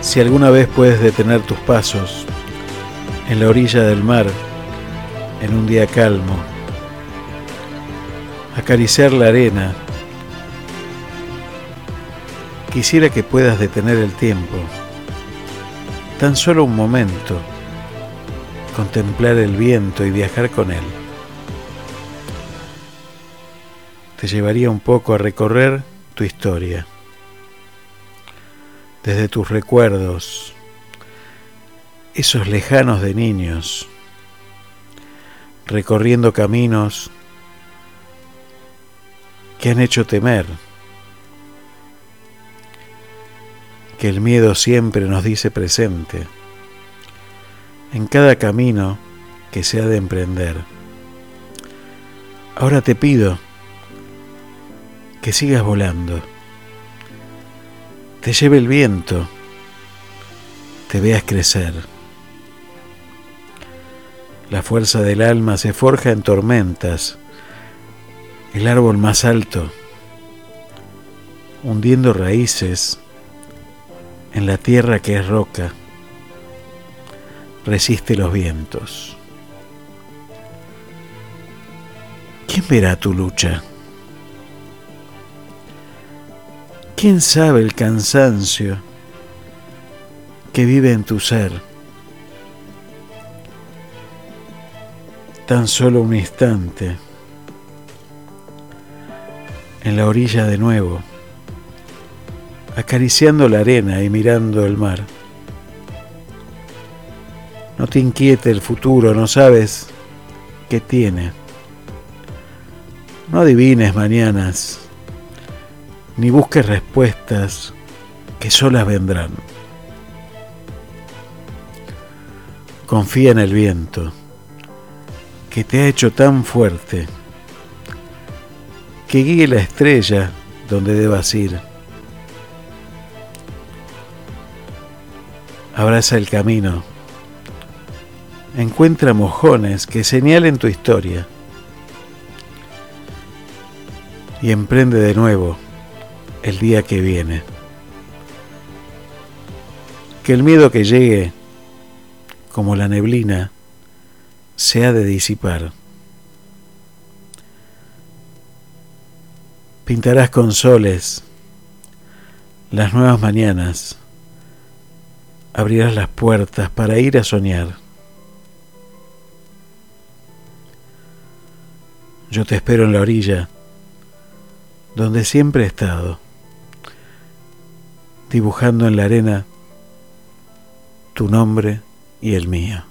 Si alguna vez puedes detener tus pasos en la orilla del mar, en un día calmo, acariciar la arena, quisiera que puedas detener el tiempo, tan solo un momento, contemplar el viento y viajar con él. Te llevaría un poco a recorrer tu historia desde tus recuerdos, esos lejanos de niños, recorriendo caminos que han hecho temer, que el miedo siempre nos dice presente, en cada camino que se ha de emprender. Ahora te pido que sigas volando te lleve el viento, te veas crecer. La fuerza del alma se forja en tormentas, el árbol más alto, hundiendo raíces en la tierra que es roca, resiste los vientos. ¿Quién verá tu lucha? ¿Quién sabe el cansancio que vive en tu ser? Tan solo un instante, en la orilla de nuevo, acariciando la arena y mirando el mar. No te inquiete el futuro, no sabes qué tiene. No adivines mañanas ni busques respuestas que solas vendrán. Confía en el viento, que te ha hecho tan fuerte, que guíe la estrella donde debas ir. Abraza el camino, encuentra mojones que señalen tu historia y emprende de nuevo el día que viene. Que el miedo que llegue, como la neblina, se ha de disipar. Pintarás con soles las nuevas mañanas, abrirás las puertas para ir a soñar. Yo te espero en la orilla, donde siempre he estado dibujando en la arena tu nombre y el mío.